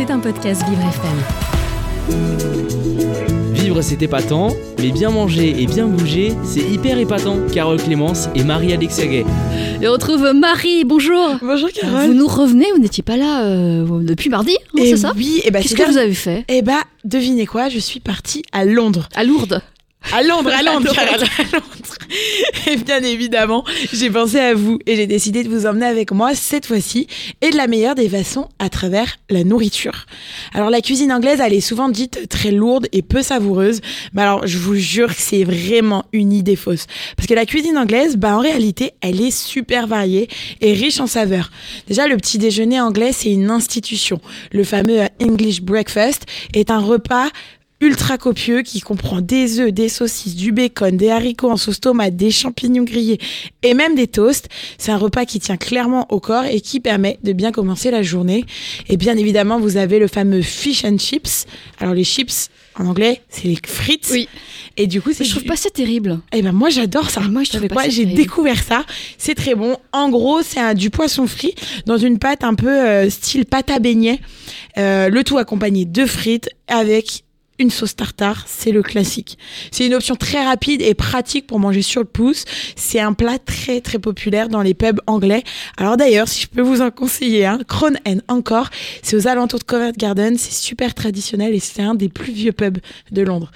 C'est un podcast Vivre FM. Vivre c'est épatant, mais bien manger et bien bouger, c'est hyper épatant. Carole Clémence et Marie Alexia Gay. Et on retrouve Marie, bonjour Bonjour Carole. Vous nous revenez, vous n'étiez pas là euh, depuis mardi, hein, Eh c'est ça Oui, et bah, Qu'est-ce c'est que vous avez fait Eh bah, devinez quoi, je suis partie à Londres. À Lourdes À Londres, à Londres, À Londres. Et bien évidemment, j'ai pensé à vous et j'ai décidé de vous emmener avec moi cette fois-ci et de la meilleure des façons à travers la nourriture. Alors la cuisine anglaise, elle est souvent dite très lourde et peu savoureuse, mais alors je vous jure que c'est vraiment une idée fausse. Parce que la cuisine anglaise, bah en réalité, elle est super variée et riche en saveurs. Déjà, le petit déjeuner anglais, c'est une institution. Le fameux English breakfast est un repas ultra copieux qui comprend des œufs, des saucisses, du bacon, des haricots en sauce tomate, des champignons grillés et même des toasts. C'est un repas qui tient clairement au corps et qui permet de bien commencer la journée. Et bien évidemment, vous avez le fameux fish and chips. Alors les chips en anglais, c'est les frites. Oui. Et du coup, c'est Je trouve du- pas ça terrible. eh ben moi j'adore ça. Ah, moi, je trouve pas quoi J'ai découvert ça. C'est très bon. En gros, c'est du poisson frit dans une pâte un peu euh, style pâte à beignet. Euh, le tout accompagné de frites avec une sauce tartare, c'est le classique. C'est une option très rapide et pratique pour manger sur le pouce. C'est un plat très très populaire dans les pubs anglais. Alors d'ailleurs, si je peux vous en conseiller un, Crown and encore, c'est aux alentours de Covent Garden, c'est super traditionnel et c'est un des plus vieux pubs de Londres.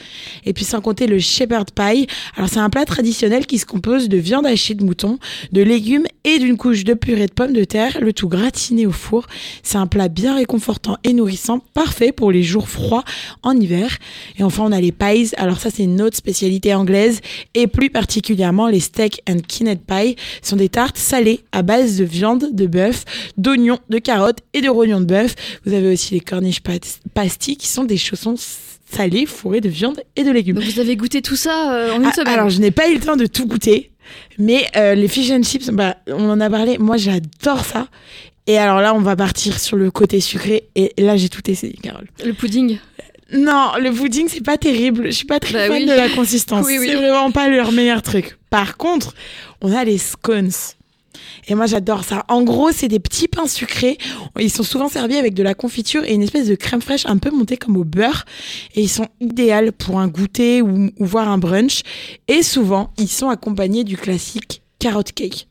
Et puis sans compter le shepherd pie. Alors c'est un plat traditionnel qui se compose de viande hachée de mouton, de légumes et d'une couche de purée de pommes de terre, le tout gratiné au four. C'est un plat bien réconfortant et nourrissant, parfait pour les jours froids en hiver. Et enfin on a les pies. Alors ça c'est une autre spécialité anglaise et plus particulièrement les steak and kidney pie Ce sont des tartes salées à base de viande, de bœuf, d'oignons, de carottes et de rognons de bœuf. Vous avez aussi les cornish pas- pasties qui sont des chaussons salés fourrés de viande et de légumes. Donc vous avez goûté tout ça euh, en une Ah, semaine alors, je n'ai pas eu le temps de tout goûter, mais euh, les fish and chips, bah, on en a parlé. Moi, j'adore ça. Et alors là, on va partir sur le côté sucré. Et là, j'ai tout essayé, Carole. Le pudding Non, le pudding, c'est pas terrible. Je suis pas très Bah fan oui. de la consistance. Oui, oui. C'est vraiment pas leur meilleur truc. Par contre, on a les scones. Et moi, j'adore ça. En gros, c'est des petits pains sucrés. Ils sont souvent servis avec de la confiture et une espèce de crème fraîche un peu montée comme au beurre. Et ils sont idéaux pour un goûter ou, voir un brunch. Et souvent, ils sont accompagnés du classique carrot cake.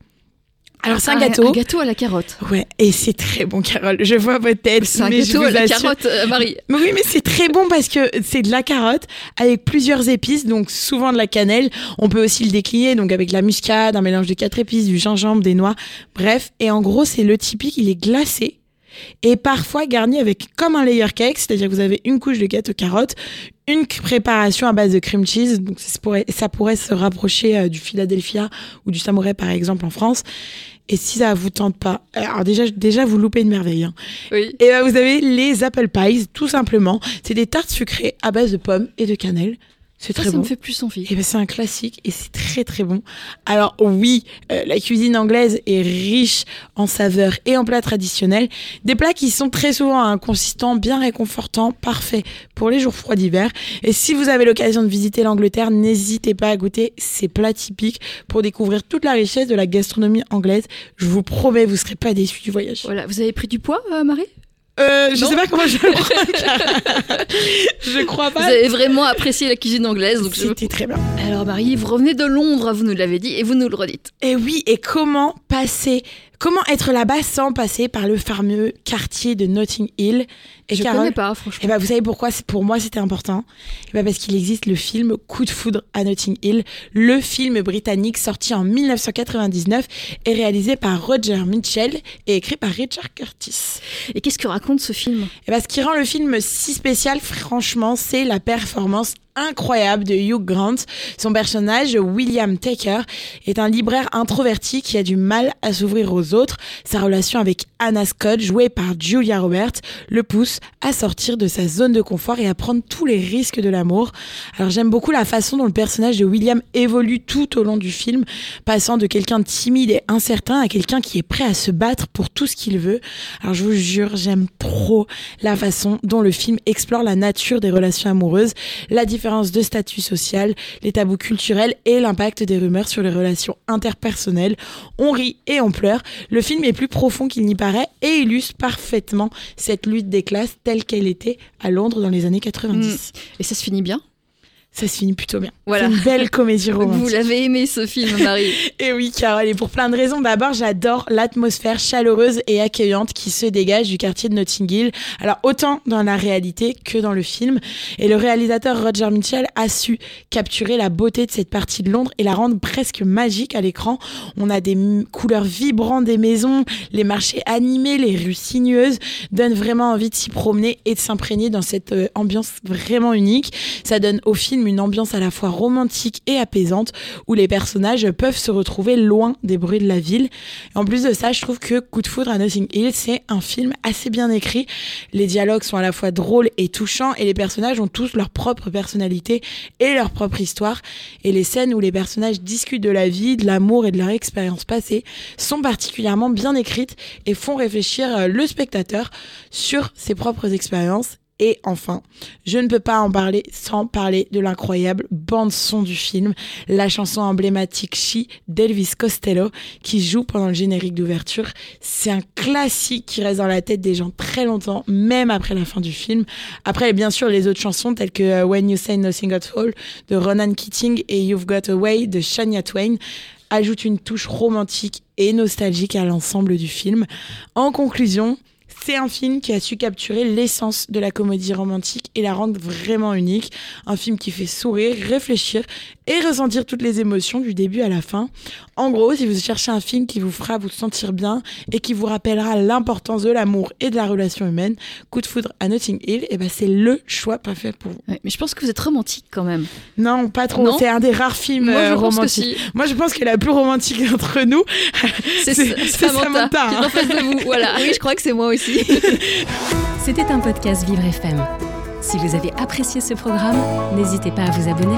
Alors, c'est un gâteau. Un gâteau à la carotte. Ouais, et c'est très bon, Carole. Je vois votre tête. C'est un mais je gâteau à la assure- carotte, euh, Marie. mais oui, mais c'est très bon parce que c'est de la carotte avec plusieurs épices, donc souvent de la cannelle. On peut aussi le décliner, donc avec la muscade, un mélange de quatre épices, du gingembre, des noix. Bref, et en gros, c'est le typique, il est glacé et parfois garni avec comme un layer cake, c'est-à-dire que vous avez une couche de gâteau carotte, une préparation à base de cream cheese, donc ça pourrait, ça pourrait se rapprocher euh, du Philadelphia ou du Samouraï par exemple en France. Et si ça vous tente pas, alors déjà, déjà vous loupez une merveille. hein. Oui. Et ben, vous avez les apple pies, tout simplement. C'est des tartes sucrées à base de pommes et de cannelle. C'est Ça, très ça bon. me fait plus envie. Et ben, c'est un classique et c'est très très bon. Alors oui, euh, la cuisine anglaise est riche en saveurs et en plats traditionnels. Des plats qui sont très souvent hein, consistants, bien réconfortants, parfaits pour les jours froids d'hiver. Et si vous avez l'occasion de visiter l'Angleterre, n'hésitez pas à goûter ces plats typiques pour découvrir toute la richesse de la gastronomie anglaise. Je vous promets, vous serez pas déçus du voyage. Voilà, vous avez pris du poids, euh, Marie? Euh, je Non. sais pas comment je le je crois Vous pas. avez vraiment apprécié la cuisine anglaise. Donc je... C'était très bien. Alors Marie, vous revenez de Londres, vous nous l'avez dit, et vous nous le redites. Et oui, et comment passer, comment être là-bas sans passer par le fameux quartier de Notting Hill? Et je Carole, connais pas, franchement. eh ben, vous savez pourquoi? C'est- pour moi c'était important Eh ben, Parce qu'il existe le film Coup de foudre à Notting Hill, le film britannique sorti en 1999 et réalisé par Roger Mitchell et écrit par Richard Curtis. Et qu'est-ce que raconte ce film? Et ben, ce qui rend le film si spécial, franchement, c'est la performance incroyable de Hugh Grant. Son personnage, William Taker, est un libraire introverti qui a du mal à s'ouvrir aux autres. Sa relation avec Anna Scott, jouée par Julia Roberts, le pousse à sortir de sa zone de confort et à prendre tous les risques de l'amour. Alors j'aime beaucoup la façon dont le personnage de William évolue tout au long du film, passant de quelqu'un de timide et incertain à quelqu'un qui est prêt à se battre pour tout ce qu'il veut. Alors je vous jure, j'aime trop la façon dont le film explore la nature des relations amoureuses, la différence différences de statut social, les tabous culturels et l'impact des rumeurs sur les relations interpersonnelles. On rit et on pleure. Le film est plus profond qu'il n'y paraît et illustre parfaitement cette lutte des classes telle qu'elle était à Londres dans les années 90. Et ça se finit bien? Ça se finit plutôt bien. Voilà. C'est une belle comédie Vous romantique. l'avez aimé ce film, Marie Et oui, Carole, et pour plein de raisons. D'abord, j'adore l'atmosphère chaleureuse et accueillante qui se dégage du quartier de Notting Hill. Alors, autant dans la réalité que dans le film. Et le réalisateur Roger Mitchell a su capturer la beauté de cette partie de Londres et la rendre presque magique à l'écran. On a des couleurs vibrantes des maisons, les marchés animés, les rues sinueuses donnent vraiment envie de s'y promener et de s'imprégner dans cette euh, ambiance vraiment unique. Ça donne au film une ambiance à la fois romantique et apaisante où les personnages peuvent se retrouver loin des bruits de la ville. En plus de ça, je trouve que Coup de foudre à Notting Hill, c'est un film assez bien écrit. Les dialogues sont à la fois drôles et touchants et les personnages ont tous leur propre personnalité et leur propre histoire. Et les scènes où les personnages discutent de la vie, de l'amour et de leur expérience passée sont particulièrement bien écrites et font réfléchir euh, le spectateur sur ses propres expériences et enfin, je ne peux pas en parler sans parler de l'incroyable bande-son du film, la chanson emblématique She d'Elvis Costello qui joue pendant le générique d'ouverture. C'est un classique qui reste dans la tête des gens très longtemps, même après la fin du film. Après, bien sûr, les autres chansons telles que euh, When You Say Nothing at All de Ronan Keating et You've Got Away de Shania Twain ajoutent une touche romantique et nostalgique à l'ensemble du film. En conclusion, c'est un film qui a su capturer l'essence de la comédie romantique et la rendre vraiment unique. Un film qui fait sourire, réfléchir et ressentir toutes les émotions du début à la fin. En gros, si vous cherchez un film qui vous fera vous sentir bien et qui vous rappellera l'importance de l'amour et de la relation humaine, Coup de foudre à Notting Hill, et ben c'est le choix parfait pour vous. Ouais, Mais je pense que vous êtes romantique quand même. Non, pas trop. C'est un des rares films Moi, je euh, pense que romantiques. si. Moi, je pense que la plus romantique d'entre nous, C'est Samantha, Samantha, hein. en face de vous. Voilà. Oui, je crois que c'est moi aussi. C'était un podcast Vivre FM. Si vous avez apprécié ce programme, n'hésitez pas à vous abonner.